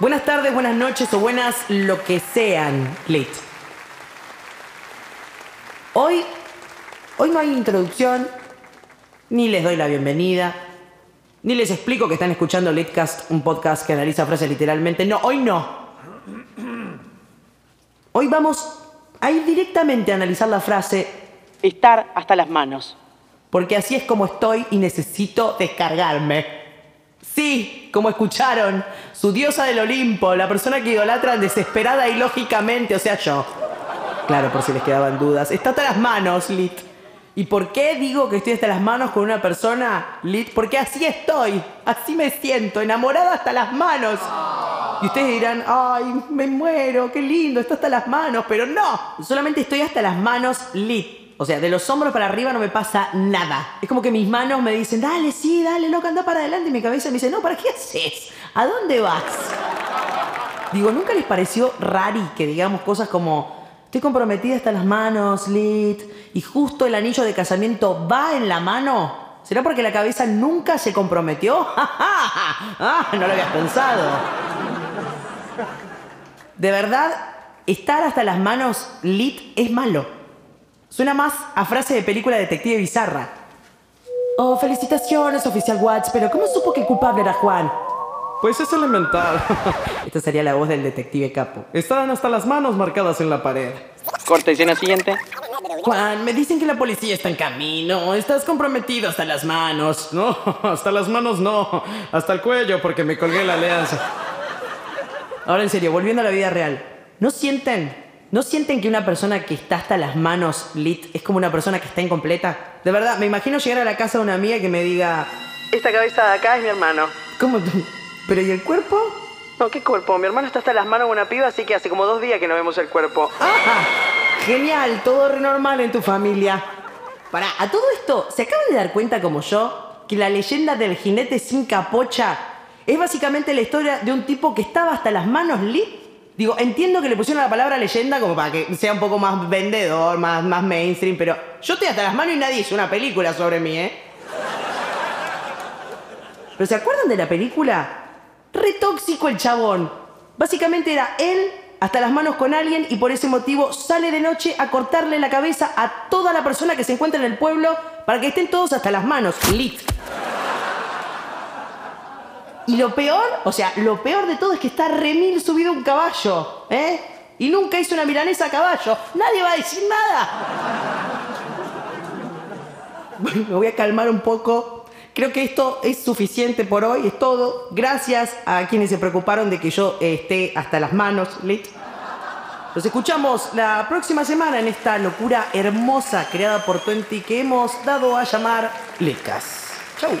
Buenas tardes, buenas noches o buenas lo que sean, Lit. Hoy, hoy no hay introducción, ni les doy la bienvenida, ni les explico que están escuchando Litcast, un podcast que analiza frases literalmente. No, hoy no. Hoy vamos a ir directamente a analizar la frase estar hasta las manos. Porque así es como estoy y necesito descargarme. Sí, como escucharon, su diosa del Olimpo, la persona que idolatran desesperada y lógicamente, o sea, yo. Claro, por si les quedaban dudas. Está hasta las manos, Lit. ¿Y por qué digo que estoy hasta las manos con una persona, Lit? Porque así estoy, así me siento, enamorada hasta las manos. Y ustedes dirán, ay, me muero, qué lindo, está hasta las manos, pero no, solamente estoy hasta las manos, Lit. O sea, de los hombros para arriba no me pasa nada. Es como que mis manos me dicen, dale, sí, dale, loca, anda para adelante. Y mi cabeza me dice, no, ¿para qué haces? ¿A dónde vas? Digo, ¿nunca les pareció rari que digamos cosas como, estoy comprometida hasta las manos, lit, y justo el anillo de casamiento va en la mano? ¿Será porque la cabeza nunca se comprometió? ah, no lo habías pensado. De verdad, estar hasta las manos lit es malo. Suena más a frase de película detective bizarra. Oh, felicitaciones, oficial Watts, pero ¿cómo supo que el culpable era Juan? Pues es elemental. Esta sería la voz del detective capo. Estaban hasta las manos marcadas en la pared. Corta escena siguiente. Juan, me dicen que la policía está en camino. Estás comprometido hasta las manos. No, hasta las manos no. Hasta el cuello porque me colgué la alianza. Ahora en serio, volviendo a la vida real. ¿No sienten ¿No sienten que una persona que está hasta las manos lit es como una persona que está incompleta? De verdad, me imagino llegar a la casa de una amiga que me diga, esta cabeza de acá es mi hermano. ¿Cómo? ¿Pero y el cuerpo? No, ¿qué cuerpo? Mi hermano está hasta las manos de una piba, así que hace como dos días que no vemos el cuerpo. ¡Ah! Genial, todo normal en tu familia. Para, a todo esto, ¿se acaban de dar cuenta como yo que la leyenda del jinete sin capocha es básicamente la historia de un tipo que estaba hasta las manos lit Digo, entiendo que le pusieron la palabra leyenda como para que sea un poco más vendedor, más, más mainstream, pero yo estoy hasta las manos y nadie hizo una película sobre mí, ¿eh? ¿Pero se acuerdan de la película? Re tóxico el chabón. Básicamente era él hasta las manos con alguien y por ese motivo sale de noche a cortarle la cabeza a toda la persona que se encuentra en el pueblo para que estén todos hasta las manos. Lit. Y lo peor, o sea, lo peor de todo es que está remil subido un caballo, ¿eh? Y nunca hizo una milanesa a caballo. Nadie va a decir nada. Bueno, me voy a calmar un poco. Creo que esto es suficiente por hoy, es todo. Gracias a quienes se preocuparon de que yo esté hasta las manos, Lit. Los escuchamos la próxima semana en esta locura hermosa creada por Twenty que hemos dado a llamar Lecas. Chau.